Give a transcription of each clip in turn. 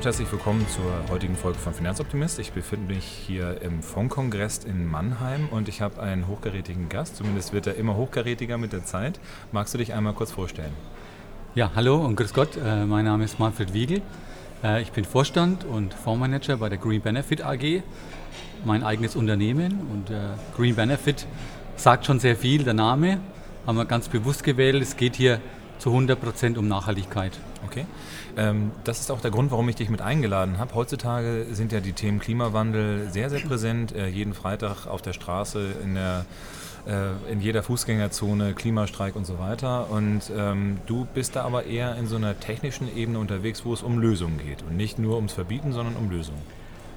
Und herzlich willkommen zur heutigen Folge von Finanzoptimist. Ich befinde mich hier im Fondkongress in Mannheim und ich habe einen hochkarätigen Gast. Zumindest wird er immer hochkarätiger mit der Zeit. Magst du dich einmal kurz vorstellen? Ja, hallo und grüß Gott. Äh, mein Name ist Manfred Wiegel. Äh, ich bin Vorstand und Fondsmanager bei der Green Benefit AG, mein eigenes Unternehmen. Und äh, Green Benefit sagt schon sehr viel, der Name haben wir ganz bewusst gewählt. Es geht hier zu 100 Prozent um Nachhaltigkeit. Okay. Ähm, das ist auch der Grund, warum ich dich mit eingeladen habe. Heutzutage sind ja die Themen Klimawandel sehr, sehr präsent. Äh, jeden Freitag auf der Straße, in, der, äh, in jeder Fußgängerzone, Klimastreik und so weiter. Und ähm, du bist da aber eher in so einer technischen Ebene unterwegs, wo es um Lösungen geht. Und nicht nur ums Verbieten, sondern um Lösungen.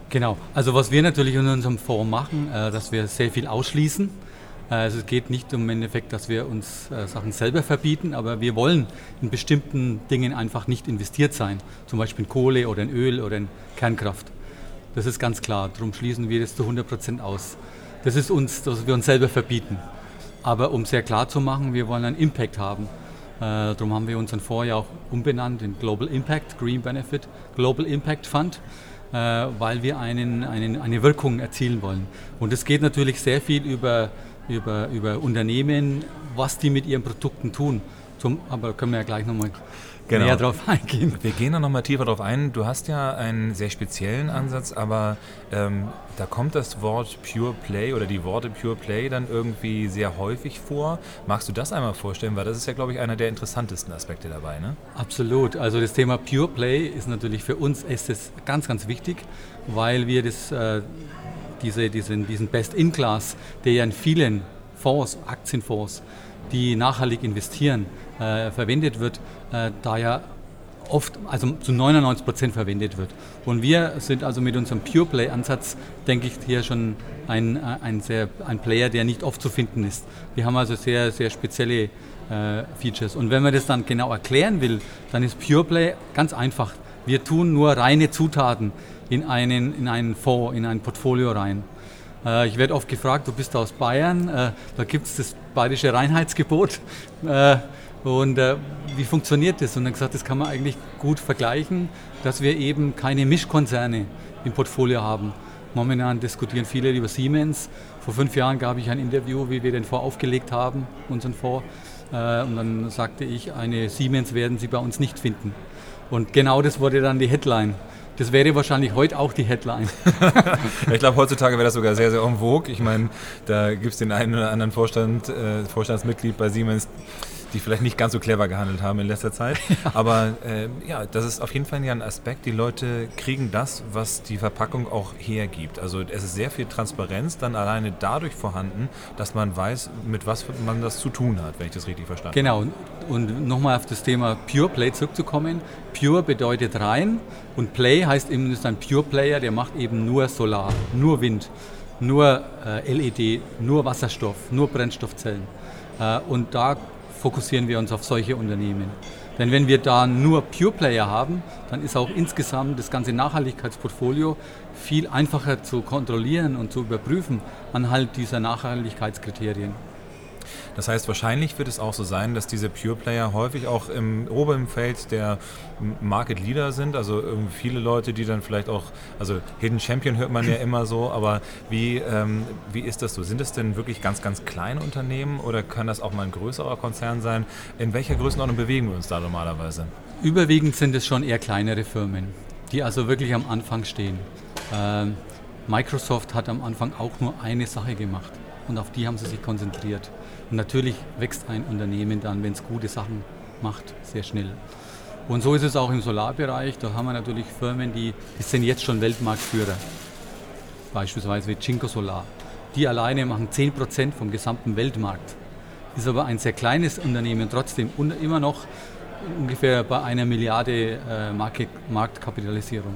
Genau. Also was wir natürlich in unserem Fonds machen, äh, dass wir sehr viel ausschließen also es geht nicht um im Endeffekt, dass wir uns äh, Sachen selber verbieten, aber wir wollen in bestimmten Dingen einfach nicht investiert sein, zum Beispiel in Kohle oder in Öl oder in Kernkraft. Das ist ganz klar, darum schließen wir das zu 100 Prozent aus. Das ist uns, dass wir uns selber verbieten. Aber um sehr klar zu machen, wir wollen einen Impact haben. Äh, darum haben wir unseren Fonds ja auch umbenannt in Global Impact, Green Benefit, Global Impact Fund, äh, weil wir einen, einen, eine Wirkung erzielen wollen. Und es geht natürlich sehr viel über über, über Unternehmen, was die mit ihren Produkten tun. Zum, aber können wir ja gleich nochmal genau. näher drauf eingehen. Wir gehen da nochmal tiefer drauf ein. Du hast ja einen sehr speziellen Ansatz, aber ähm, da kommt das Wort Pure Play oder die Worte Pure Play dann irgendwie sehr häufig vor. Magst du das einmal vorstellen? Weil das ist ja, glaube ich, einer der interessantesten Aspekte dabei. Ne? Absolut. Also das Thema Pure Play ist natürlich für uns ist es ganz, ganz wichtig, weil wir das äh, diese, diesen, diesen Best-in-Class, der ja in vielen Fonds, Aktienfonds, die nachhaltig investieren, äh, verwendet wird, äh, da ja oft, also zu 99 Prozent verwendet wird. Und wir sind also mit unserem Pure Play-Ansatz, denke ich, hier schon ein, ein, sehr, ein Player, der nicht oft zu finden ist. Wir haben also sehr, sehr spezielle äh, Features. Und wenn man das dann genau erklären will, dann ist Pure Play ganz einfach. Wir tun nur reine Zutaten in einen, in einen Fonds, in ein Portfolio rein. Äh, ich werde oft gefragt, du bist aus Bayern, äh, da gibt es das bayerische Reinheitsgebot. Äh, und äh, wie funktioniert das? Und dann gesagt, das kann man eigentlich gut vergleichen, dass wir eben keine Mischkonzerne im Portfolio haben. Momentan diskutieren viele über Siemens. Vor fünf Jahren gab ich ein Interview, wie wir den Fonds aufgelegt haben, unseren Fonds. Äh, und dann sagte ich, eine Siemens werden Sie bei uns nicht finden. Und genau das wurde dann die Headline. Das wäre wahrscheinlich heute auch die Headline. ich glaube, heutzutage wäre das sogar sehr, sehr en vogue. Ich meine, da gibt es den einen oder anderen Vorstand, äh, Vorstandsmitglied bei Siemens, die vielleicht nicht ganz so clever gehandelt haben in letzter Zeit. Aber äh, ja, das ist auf jeden Fall ja ein Aspekt. Die Leute kriegen das, was die Verpackung auch hergibt. Also es ist sehr viel Transparenz dann alleine dadurch vorhanden, dass man weiß, mit was man das zu tun hat, wenn ich das richtig verstanden genau. habe. Genau. Und nochmal auf das Thema Pure Play zurückzukommen. Pure bedeutet rein und Play heißt eben, ist ein Pure Player, der macht eben nur Solar, nur Wind, nur äh, LED, nur Wasserstoff, nur Brennstoffzellen. Äh, und da fokussieren wir uns auf solche Unternehmen. Denn wenn wir da nur Pure Player haben, dann ist auch insgesamt das ganze Nachhaltigkeitsportfolio viel einfacher zu kontrollieren und zu überprüfen anhand dieser Nachhaltigkeitskriterien. Das heißt, wahrscheinlich wird es auch so sein, dass diese Pure Player häufig auch im oberen Feld der Market Leader sind. Also viele Leute, die dann vielleicht auch, also Hidden Champion hört man ja immer so, aber wie, ähm, wie ist das so? Sind es denn wirklich ganz, ganz kleine Unternehmen oder kann das auch mal ein größerer Konzern sein? In welcher Größenordnung bewegen wir uns da normalerweise? Überwiegend sind es schon eher kleinere Firmen, die also wirklich am Anfang stehen. Ähm, Microsoft hat am Anfang auch nur eine Sache gemacht und auf die haben sie sich konzentriert. Und natürlich wächst ein Unternehmen dann, wenn es gute Sachen macht, sehr schnell. Und so ist es auch im Solarbereich. Da haben wir natürlich Firmen, die, die sind jetzt schon Weltmarktführer. Beispielsweise wie Cinco Solar. Die alleine machen 10% vom gesamten Weltmarkt. Ist aber ein sehr kleines Unternehmen trotzdem und immer noch ungefähr bei einer Milliarde äh, Marktkapitalisierung.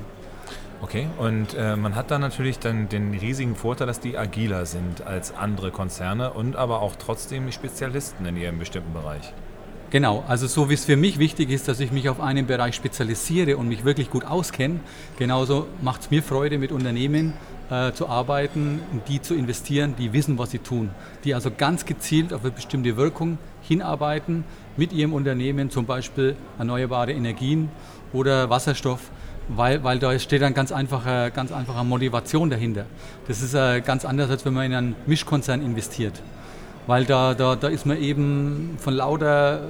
Okay, und äh, man hat dann natürlich dann den riesigen Vorteil, dass die agiler sind als andere Konzerne und aber auch trotzdem Spezialisten in ihrem bestimmten Bereich. Genau, also so wie es für mich wichtig ist, dass ich mich auf einen Bereich spezialisiere und mich wirklich gut auskenne, genauso macht es mir Freude, mit Unternehmen äh, zu arbeiten, die zu investieren, die wissen, was sie tun, die also ganz gezielt auf eine bestimmte Wirkung hinarbeiten mit ihrem Unternehmen, zum Beispiel erneuerbare Energien oder Wasserstoff weil, weil da steht eine ganz einfache, ganz einfache Motivation dahinter. Das ist äh, ganz anders, als wenn man in einen Mischkonzern investiert. Weil da, da, da ist man eben von lauter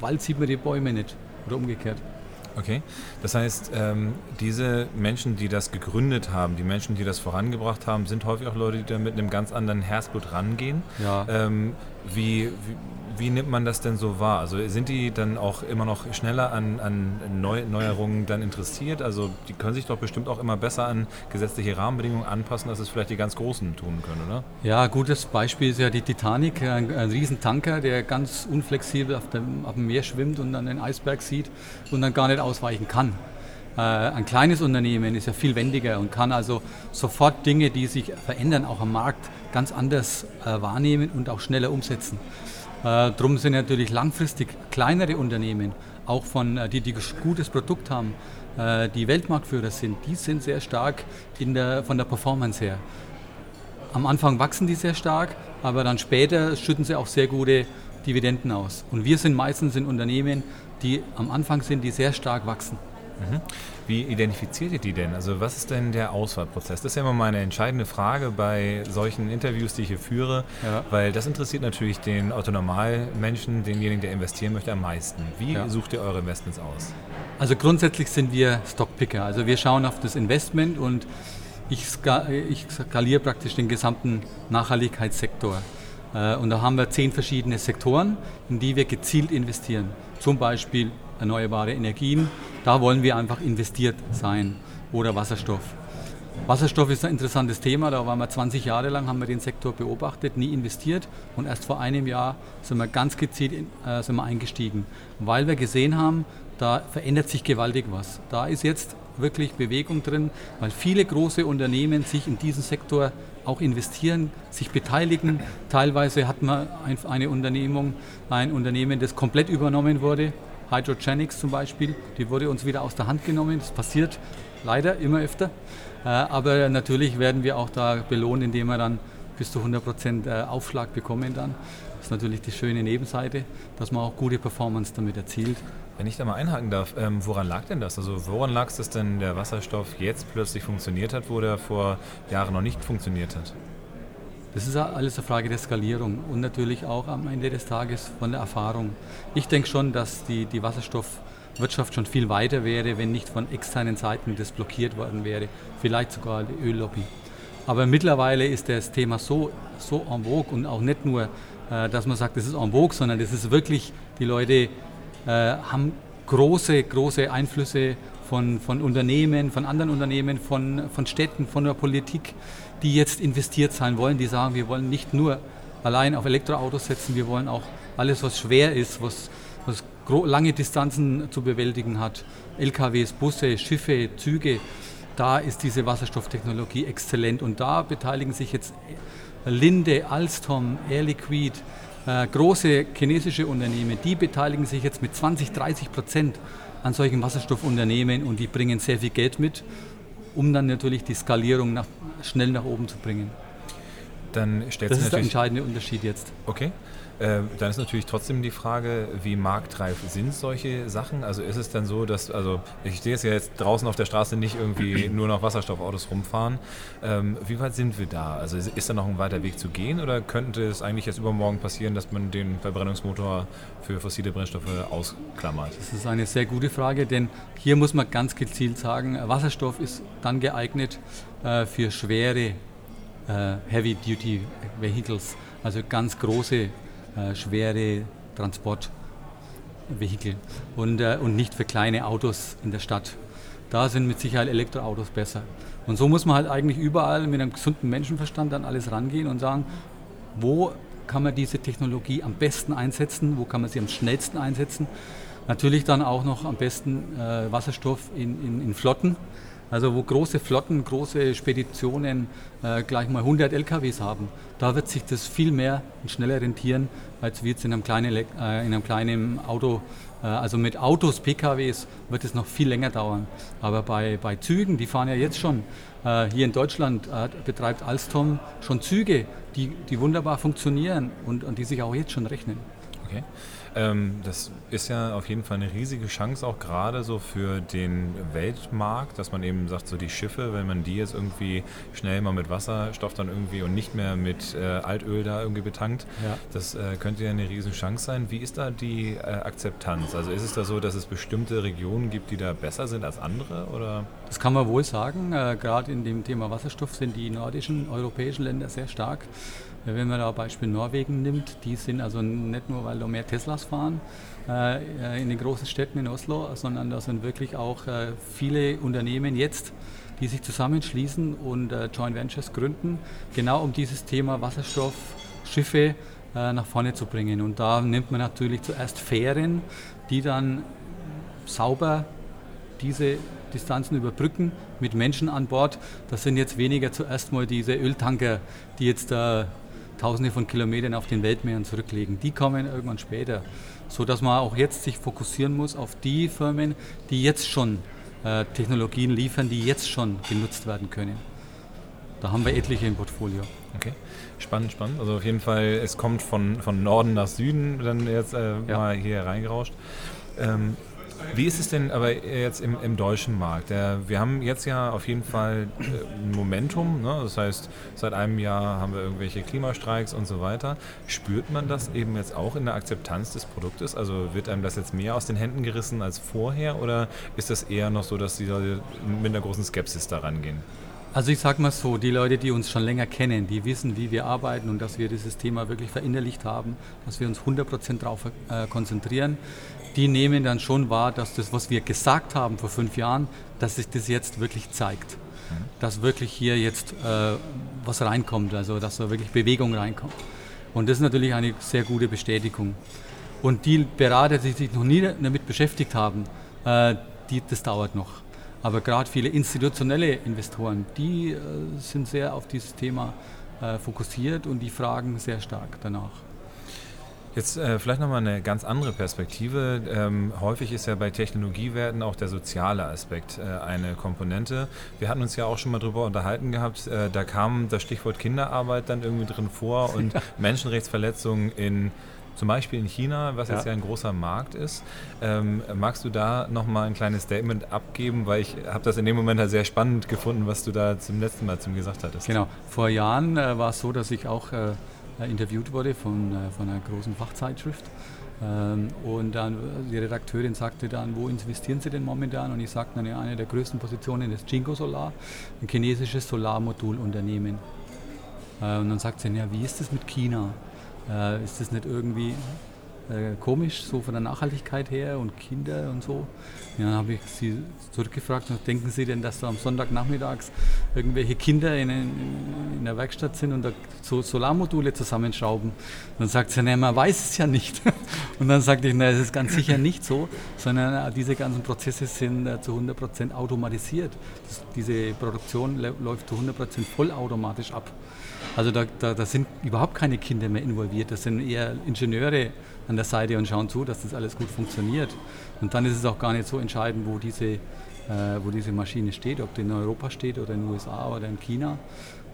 Wald sieht man die Bäume nicht oder umgekehrt. Okay, das heißt, ähm, diese Menschen, die das gegründet haben, die Menschen, die das vorangebracht haben, sind häufig auch Leute, die da mit einem ganz anderen Herzblut rangehen. Ja. Ähm, wie, wie, wie nimmt man das denn so wahr? Also sind die dann auch immer noch schneller an, an Neu Neuerungen dann interessiert? Also die können sich doch bestimmt auch immer besser an gesetzliche Rahmenbedingungen anpassen, als es vielleicht die ganz Großen tun können, oder? Ja, gutes Beispiel ist ja die Titanic, ein, ein Riesentanker, der ganz unflexibel auf dem, auf dem Meer schwimmt und dann den Eisberg sieht und dann gar nicht ausweichen kann. Äh, ein kleines Unternehmen ist ja viel wendiger und kann also sofort Dinge, die sich verändern, auch am Markt ganz anders äh, wahrnehmen und auch schneller umsetzen. Äh, drum sind natürlich langfristig kleinere Unternehmen, auch von, äh, die, die gutes Produkt haben, äh, die Weltmarktführer sind, die sind sehr stark in der, von der Performance her. Am Anfang wachsen die sehr stark, aber dann später schütten sie auch sehr gute Dividenden aus. Und wir sind meistens in Unternehmen, die am Anfang sind, die sehr stark wachsen. Mhm. Wie identifiziert ihr die denn? Also was ist denn der Auswahlprozess? Das ist ja immer meine entscheidende Frage bei solchen Interviews, die ich hier führe, ja. weil das interessiert natürlich den Autonormalmenschen, denjenigen, der investieren möchte, am meisten. Wie ja. sucht ihr eure Investments aus? Also grundsätzlich sind wir Stockpicker. Also wir schauen auf das Investment und ich, skaliere praktisch den gesamten Nachhaltigkeitssektor. Äh, und da haben wir zehn verschiedene Sektoren, in die wir gezielt investieren. Zum Beispiel erneuerbare Energien, da wollen wir einfach investiert sein. Oder Wasserstoff. Wasserstoff ist ein interessantes Thema, da waren wir 20 Jahre lang, haben wir den Sektor beobachtet, nie investiert und erst vor einem Jahr sind wir ganz gezielt in, äh, sind wir eingestiegen, weil wir gesehen haben, da verändert sich gewaltig was. Da ist jetzt wirklich Bewegung drin, weil viele große Unternehmen sich in diesen Sektor auch investieren, sich beteiligen. Teilweise hat man eine Unternehmung, ein Unternehmen, das komplett übernommen wurde Hydrogenics zum Beispiel, die wurde uns wieder aus der Hand genommen. Das passiert leider immer öfter. Äh, aber natürlich werden wir auch da belohnt, indem wir dann bis zu 100% äh, Aufschlag bekommen dann. Das ist natürlich die schöne Nebenseite, dass man auch gute Performance damit erzielt. Wenn ich da mal einhaken darf, ähm, woran lag denn das? Also woran lag es, dass denn der Wasserstoff jetzt plötzlich funktioniert hat, wo der vor Jahren noch nicht funktioniert hat? Das ist alles eine Frage der Skalierung und natürlich auch am Ende des Tages von der Erfahrung. Ich denke schon, dass die, die Wasserstoffwirtschaft schon viel weiter wäre, wenn nicht von externen Seiten das blockiert worden wäre. Vielleicht sogar die Öllobby. Aber mittlerweile ist das Thema so, so en vogue und auch nicht nur, äh, dass man sagt, das ist en vogue, sondern das ist wirklich, die Leute äh, haben große, große Einflüsse von, von Unternehmen, von anderen Unternehmen, von, von Städten, von der Politik die jetzt investiert sein wollen, die sagen, wir wollen nicht nur allein auf Elektroautos setzen, wir wollen auch alles, was schwer ist, was, was lange Distanzen zu bewältigen hat, LKWs, Busse, Schiffe, Züge, da ist diese Wasserstofftechnologie exzellent. Und da beteiligen sich jetzt Linde, Alstom, Air Liquid, äh, große chinesische Unternehmen, die beteiligen sich jetzt mit 20, 30 Prozent an solchen Wasserstoffunternehmen und die bringen sehr viel Geld mit um dann natürlich die Skalierung nach, schnell nach oben zu bringen. Dann stellt das ist der entscheidende Unterschied jetzt. Okay. Äh, dann ist natürlich trotzdem die Frage, wie marktreif sind solche Sachen? Also ist es dann so, dass, also ich sehe es ja jetzt draußen auf der Straße nicht irgendwie nur noch Wasserstoffautos rumfahren. Ähm, wie weit sind wir da? Also ist, ist da noch ein weiter Weg zu gehen oder könnte es eigentlich jetzt übermorgen passieren, dass man den Verbrennungsmotor für fossile Brennstoffe ausklammert? Das ist eine sehr gute Frage, denn hier muss man ganz gezielt sagen, Wasserstoff ist dann geeignet äh, für schwere äh, Heavy-Duty Vehicles, also ganz große äh, schwere Transportvehikel und, äh, und nicht für kleine Autos in der Stadt. Da sind mit Sicherheit Elektroautos besser. Und so muss man halt eigentlich überall mit einem gesunden Menschenverstand an alles rangehen und sagen, wo kann man diese Technologie am besten einsetzen, wo kann man sie am schnellsten einsetzen. Natürlich dann auch noch am besten äh, Wasserstoff in, in, in Flotten, also wo große Flotten, große Speditionen äh, gleich mal 100 LKWs haben, da wird sich das viel mehr und schneller rentieren, als wir jetzt in einem kleinen, äh, in einem kleinen Auto. Äh, also mit Autos, PKWs wird es noch viel länger dauern. Aber bei, bei Zügen, die fahren ja jetzt schon. Äh, hier in Deutschland äh, betreibt Alstom schon Züge, die, die wunderbar funktionieren und, und die sich auch jetzt schon rechnen. Okay. Ähm, das ist ja auf jeden Fall eine riesige Chance, auch gerade so für den Weltmarkt, dass man eben sagt, so die Schiffe, wenn man die jetzt irgendwie schnell mal mit Wasserstoff dann irgendwie und nicht mehr mit äh, Altöl da irgendwie betankt, ja. das äh, könnte ja eine riesen Chance sein. Wie ist da die äh, Akzeptanz? Also ist es da so, dass es bestimmte Regionen gibt, die da besser sind als andere? Oder? Das kann man wohl sagen. Äh, gerade in dem Thema Wasserstoff sind die nordischen europäischen Länder sehr stark. Wenn man da Beispiel Norwegen nimmt, die sind also nicht nur, weil da mehr Teslas fahren äh, in den großen Städten in Oslo, sondern da sind wirklich auch äh, viele Unternehmen jetzt, die sich zusammenschließen und äh, Joint Ventures gründen, genau um dieses Thema Wasserstoff, Schiffe nach vorne zu bringen. Und da nimmt man natürlich zuerst Fähren, die dann sauber diese Distanzen überbrücken mit Menschen an Bord. Das sind jetzt weniger zuerst mal diese Öltanker, die jetzt da Tausende von Kilometern auf den Weltmeeren zurücklegen. Die kommen irgendwann später, so dass man auch jetzt sich fokussieren muss auf die Firmen, die jetzt schon äh, Technologien liefern, die jetzt schon genutzt werden können. Da haben wir etliche im Portfolio. Okay, spannend, spannend. Also auf jeden Fall, es kommt von, von Norden nach Süden dann jetzt äh, ja. mal hier reingerauscht. Ähm, wie ist es denn aber jetzt im, im deutschen Markt? Der, wir haben jetzt ja auf jeden Fall ein Momentum. Ne? Das heißt, seit einem Jahr haben wir irgendwelche Klimastreiks und so weiter. Spürt man das eben jetzt auch in der Akzeptanz des Produktes? Also wird einem das jetzt mehr aus den Händen gerissen als vorher? Oder ist das eher noch so, dass die Leute mit einer großen Skepsis daran gehen? Also ich sage mal so, die Leute, die uns schon länger kennen, die wissen, wie wir arbeiten und dass wir dieses Thema wirklich verinnerlicht haben, dass wir uns 100% darauf äh, konzentrieren die nehmen dann schon wahr, dass das, was wir gesagt haben vor fünf Jahren, dass sich das jetzt wirklich zeigt. Dass wirklich hier jetzt äh, was reinkommt, also dass da wirklich Bewegung reinkommt. Und das ist natürlich eine sehr gute Bestätigung. Und die Berater, die sich noch nie damit beschäftigt haben, äh, die, das dauert noch. Aber gerade viele institutionelle Investoren, die äh, sind sehr auf dieses Thema äh, fokussiert und die fragen sehr stark danach. Jetzt äh, vielleicht nochmal eine ganz andere Perspektive. Ähm, häufig ist ja bei Technologiewerten auch der soziale Aspekt äh, eine Komponente. Wir hatten uns ja auch schon mal darüber unterhalten gehabt, äh, da kam das Stichwort Kinderarbeit dann irgendwie drin vor und Menschenrechtsverletzungen in zum Beispiel in China, was ja. jetzt ja ein großer Markt ist. Ähm, magst du da nochmal ein kleines Statement abgeben? Weil ich habe das in dem Moment halt sehr spannend gefunden, was du da zum letzten Mal zum gesagt hattest. Genau. Vor Jahren äh, war es so, dass ich auch äh, interviewt wurde von, äh, von einer großen Fachzeitschrift. Ähm, und dann die Redakteurin sagte dann, wo investieren Sie denn momentan? Und ich sagte, eine, eine der größten Positionen ist Jinko Solar, ein chinesisches Solarmodulunternehmen. Äh, und dann sagt sie, ja, wie ist das mit China? Ist das nicht irgendwie äh, komisch, so von der Nachhaltigkeit her und Kinder und so. Ja, dann habe ich sie zurückgefragt, denken Sie denn, dass da am Sonntagnachmittags irgendwelche Kinder in, in, der Werkstatt sind und da so Solarmodule zusammenschrauben? Und dann sagt sie, ne, man weiß es ja nicht. Und dann sagte ich, na, es ist ganz sicher nicht so, sondern äh, diese ganzen Prozesse sind äh, zu 100% automatisiert. Das, diese Produktion läuft zu 100% vollautomatisch ab. Also da, da, da, sind überhaupt keine Kinder mehr involviert, das sind eher Ingenieure an der Seite und schauen zu, dass das alles gut funktioniert. Und dann ist es auch gar nicht so entscheidend, wo diese, äh, wo diese Maschine steht, ob die in Europa steht oder in den USA oder in China.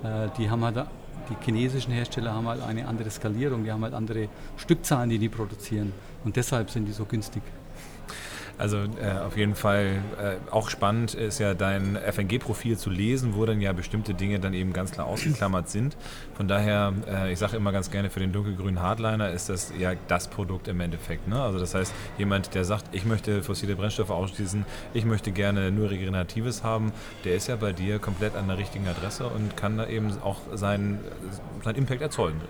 Äh, die haben halt, die chinesischen Hersteller haben halt eine andere Skalierung, die haben halt andere Stückzahlen, die die produzieren. Und deshalb sind die so günstig. Also äh, auf jeden Fall äh, auch spannend ist ja dein FNG-Profil zu lesen, wo dann ja bestimmte Dinge dann eben ganz klar ausgeklammert sind. Von daher, äh, ich sage immer ganz gerne, für den dunkelgrünen Hardliner ist das ja das Produkt im Endeffekt. Ne? Also das heißt, jemand, der sagt, ich möchte fossile Brennstoffe ausschließen, ich möchte gerne nur Regeneratives haben, der ist ja bei dir komplett an der richtigen Adresse und kann da eben auch seinen, seinen Impact erzeugen.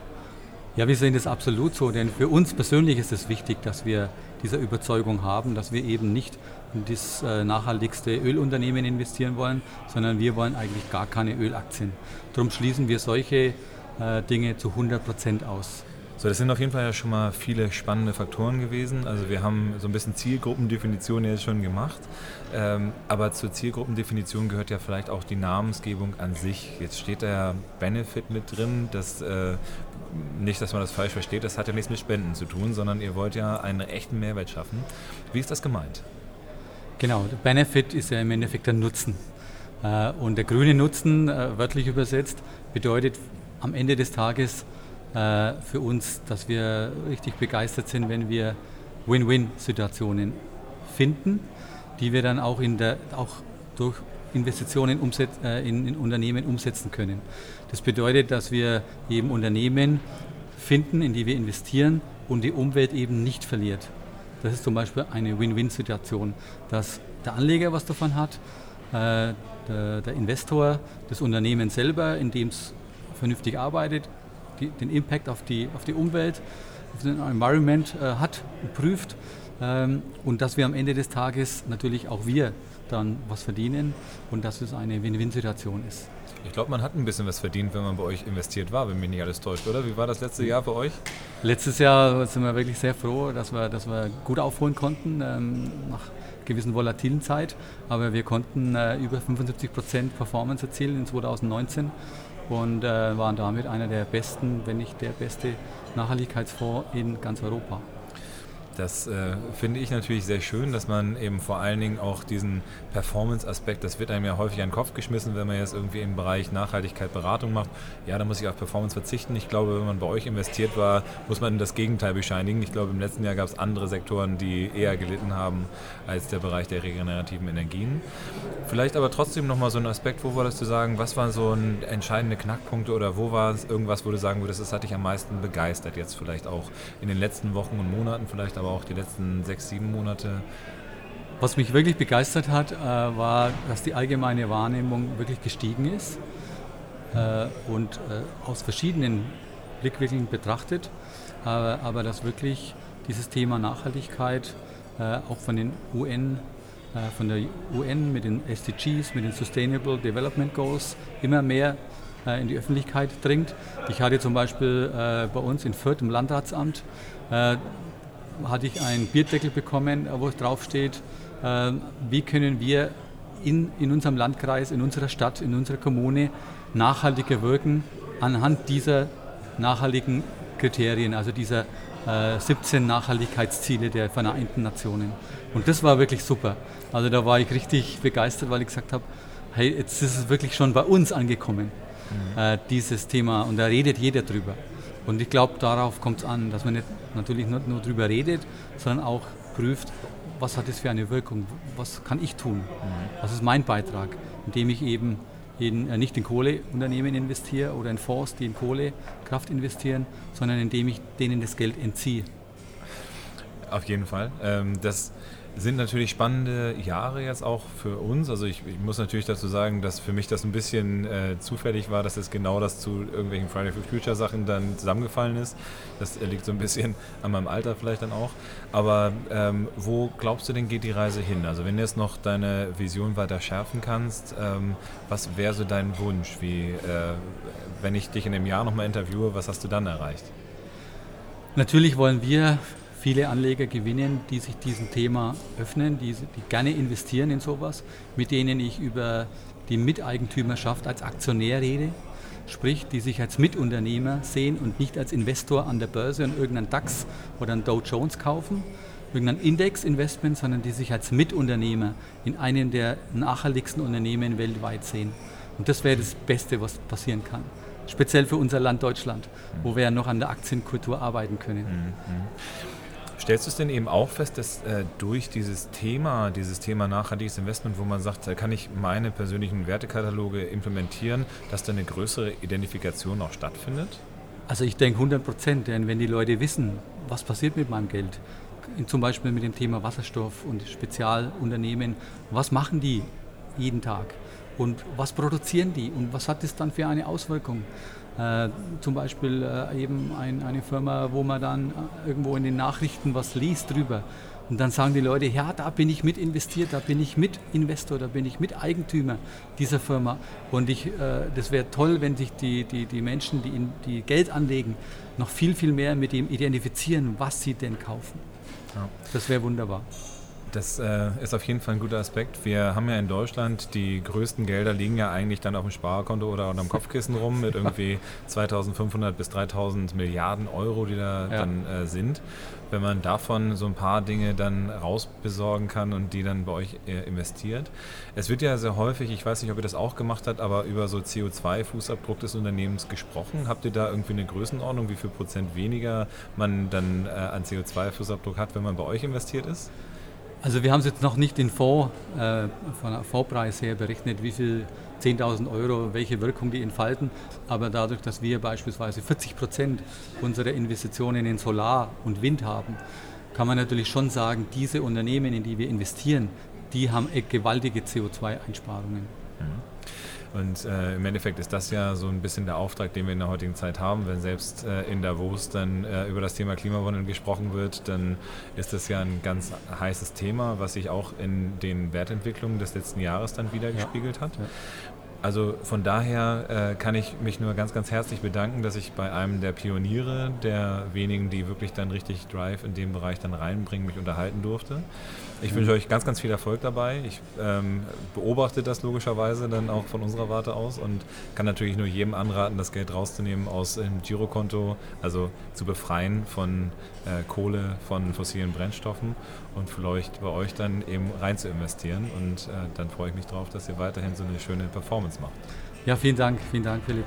Ja, wir sehen das absolut so, denn für uns persönlich ist es wichtig, dass wir diese Überzeugung haben, dass wir eben nicht in das äh, nachhaltigste Ölunternehmen investieren wollen, sondern wir wollen eigentlich gar keine Ölaktien. Darum schließen wir solche äh, Dinge zu 100 Prozent aus. So, das sind auf jeden Fall ja schon mal viele spannende Faktoren gewesen. Also wir haben so ein bisschen Zielgruppendefinition jetzt schon gemacht. Ähm, aber zur Zielgruppendefinition gehört ja vielleicht auch die Namensgebung an sich. Jetzt steht da ja Benefit mit drin. Das, äh, nicht, dass man das falsch versteht, das hat ja nichts mit Spenden zu tun, sondern ihr wollt ja einen echten Mehrwert schaffen. Wie ist das gemeint? Genau, der Benefit ist ja im Endeffekt der Nutzen. Äh, und der grüne Nutzen, äh, wörtlich übersetzt, bedeutet am Ende des Tages, äh, für uns, dass wir richtig begeistert sind, wenn wir Win-Win-Situationen finden, die wir dann auch, in der, auch durch Investitionen äh, in, in Unternehmen umsetzen können. Das bedeutet, dass wir eben Unternehmen finden, in die wir investieren und die Umwelt eben nicht verliert. Das ist zum Beispiel eine Win-Win-Situation, dass der Anleger was davon hat, äh, der, der, Investor, das Unternehmen selber, in dem es vernünftig arbeitet, die, den Impact auf die, auf die Umwelt, auf den Environment äh, hat und prüft ähm, und dass wir am Ende des Tages natürlich auch wir dann was verdienen und dass es eine Win-Win-Situation ist. Ich glaube, man hat ein bisschen was verdient, wenn man bei euch investiert war, wenn mich nicht alles täuscht, oder? Wie war das letzte Jahr für euch? Letztes Jahr sind wir wirklich sehr froh, dass wir, dass wir gut aufholen konnten ähm, nach gewissen volatilen Zeit. Aber wir konnten äh, über 75 Prozent Performance erzielen in 2019 und äh, waren damit einer der besten, wenn nicht der beste Nachhaltigkeitsfonds in ganz Europa. Das äh, finde ich natürlich sehr schön, dass man eben vor allen Dingen auch diesen Performance-Aspekt, das wird einem ja häufig an den Kopf geschmissen, wenn man jetzt irgendwie im Bereich Nachhaltigkeit Beratung macht. Ja, da muss ich auf Performance verzichten. Ich glaube, wenn man bei euch investiert war, muss man das Gegenteil bescheinigen. Ich glaube, im letzten Jahr gab es andere Sektoren, die eher gelitten haben als der Bereich der regenerativen Energien. Vielleicht aber trotzdem nochmal so ein Aspekt, wo würdest du sagen, was waren so entscheidende Knackpunkte oder wo war es irgendwas, wo du sagen würdest, das hat dich am meisten begeistert jetzt vielleicht auch in den letzten Wochen und Monaten vielleicht, aber aber auch die letzten sechs, sieben Monate. Was mich wirklich begeistert hat, äh, war, dass die allgemeine Wahrnehmung wirklich gestiegen ist äh, und äh, aus verschiedenen Blickwinkeln betrachtet, aber, aber dass wirklich dieses Thema Nachhaltigkeit äh, auch von den UN äh, von der UN mit den SDGs, mit den Sustainable Development Goals immer mehr äh, in die Öffentlichkeit dringt. Ich hatte zum Beispiel bei uns in Fürth im Landratsamt hatte ich einen Bierdeckel bekommen, wo drauf steht, äh, wie können wir in, in unserem Landkreis, in unserer Stadt, in unserer Kommune nachhaltiger wirken anhand dieser nachhaltigen Kriterien, also dieser äh, 17 Nachhaltigkeitsziele der Vereinten Nationen. Und das war wirklich super. Also da war ich richtig begeistert, weil ich gesagt habe, hey, jetzt ist es wirklich schon bei uns angekommen, mhm. äh, dieses Thema. Und da redet jeder drüber. Und ich glaube, darauf kommt es an, dass man nicht natürlich nicht nur darüber redet, sondern auch prüft, was hat das für eine Wirkung, was kann ich tun, mhm. was ist mein Beitrag, indem ich eben in, äh, nicht in Kohleunternehmen investiere oder in Fonds, die in Kohlekraft investieren, sondern indem ich denen das Geld entziehe. Auf jeden Fall. Ähm, das sind natürlich spannende Jahre jetzt auch für uns. Also ich, ich muss natürlich dazu sagen, dass für mich das ein bisschen äh, zufällig war, dass es genau das zu irgendwelchen Friday for Future Sachen dann zusammengefallen ist. Das liegt so ein bisschen an meinem Alter vielleicht dann auch. Aber ähm, wo glaubst du denn geht die Reise hin? Also wenn du jetzt noch deine Vision weiter schärfen kannst, ähm, was wäre so dein Wunsch? Wie, äh, wenn ich dich in einem Jahr nochmal interviewe, was hast du dann erreicht? Natürlich wollen wir viele Anleger gewinnen, die sich diesem Thema öffnen, die, die gerne investieren in sowas, mit denen ich über die Miteigentümerschaft als Aktionär rede, sprich, die sich als Mitunternehmer sehen und nicht als Investor an der Börse und irgendeinen DAX oder einen Dow Jones kaufen, irgendein Index-Investment, sondern die sich als Mitunternehmer in einem der nachhaltigsten Unternehmen weltweit sehen. Und das wäre das Beste, was passieren kann. Speziell für unser Land Deutschland, wo wir ja noch an der Aktienkultur arbeiten können. Mhm. Stellst du es denn eben auch fest, dass äh, durch dieses Thema, dieses Thema nachhaltiges Investment, wo man sagt, kann ich meine persönlichen Wertekataloge implementieren, dass da eine größere Identifikation auch stattfindet? Also ich denke 100 Prozent, denn wenn die Leute wissen, was passiert mit meinem Geld, zum Beispiel mit dem Thema Wasserstoff und Spezialunternehmen, was machen die jeden Tag und was produzieren die und was hat das dann für eine Auswirkung? Äh, zum Beispiel äh, eben ein, eine Firma, wo man dann äh, irgendwo in den Nachrichten was liest drüber. Und dann sagen die Leute, ja, da bin ich mit investiert, da bin ich mit Investor, da bin ich mit Eigentümer dieser Firma. Und ich, äh, das wäre toll, wenn sich die, die, die Menschen, die, in, die Geld anlegen, noch viel, viel mehr mit dem identifizieren, was sie denn kaufen. Ja. Das wäre wunderbar das äh, ist auf jeden Fall ein guter Aspekt. Wir haben ja in Deutschland die größten Gelder liegen ja eigentlich dann auf dem Sparkonto oder unterm Kopfkissen rum mit irgendwie 2500 bis 3000 Milliarden Euro, die da ja. dann äh, sind. Wenn man davon so ein paar Dinge dann rausbesorgen kann und die dann bei euch äh, investiert. Es wird ja sehr häufig, ich weiß nicht, ob ihr das auch gemacht habt, aber über so CO2-Fußabdruck des Unternehmens gesprochen. Habt ihr da irgendwie eine Größenordnung, wie viel Prozent weniger man dann äh, an CO2-Fußabdruck hat, wenn man bei euch investiert ist? Also wir haben es jetzt noch nicht in Fonds, äh, von Fondspreis her berechnet, wie viel 10.000 Euro, welche Wirkung die entfalten. Aber dadurch, dass wir beispielsweise 40 Prozent unserer Investitionen in Solar und Wind haben, kann man natürlich schon sagen, diese Unternehmen, in die wir investieren, die haben gewaltige CO2-Einsparungen. Mhm. Und äh, im Endeffekt ist das ja so ein bisschen der Auftrag, den wir in der heutigen Zeit haben. Wenn selbst äh, in Davos dann äh, über das Thema Klimawandel gesprochen wird, dann ist das ja ein ganz heißes Thema, was sich auch in den Wertentwicklungen des letzten Jahres dann wieder ja. gespiegelt hat. Ja. Also von daher äh, kann ich mich nur ganz, ganz herzlich bedanken, dass ich bei einem der Pioniere, der wenigen, die wirklich dann richtig Drive in dem Bereich dann reinbringen, mich unterhalten durfte. Ich wünsche euch ganz, ganz viel Erfolg dabei. Ich ähm, beobachte das logischerweise dann auch von unserer Warte aus und kann natürlich nur jedem anraten, das Geld rauszunehmen aus dem Girokonto, also zu befreien von äh, Kohle, von fossilen Brennstoffen und vielleicht bei euch dann eben rein zu investieren. Und äh, dann freue ich mich darauf, dass ihr weiterhin so eine schöne Performance macht. Ja, vielen Dank, vielen Dank, Philipp.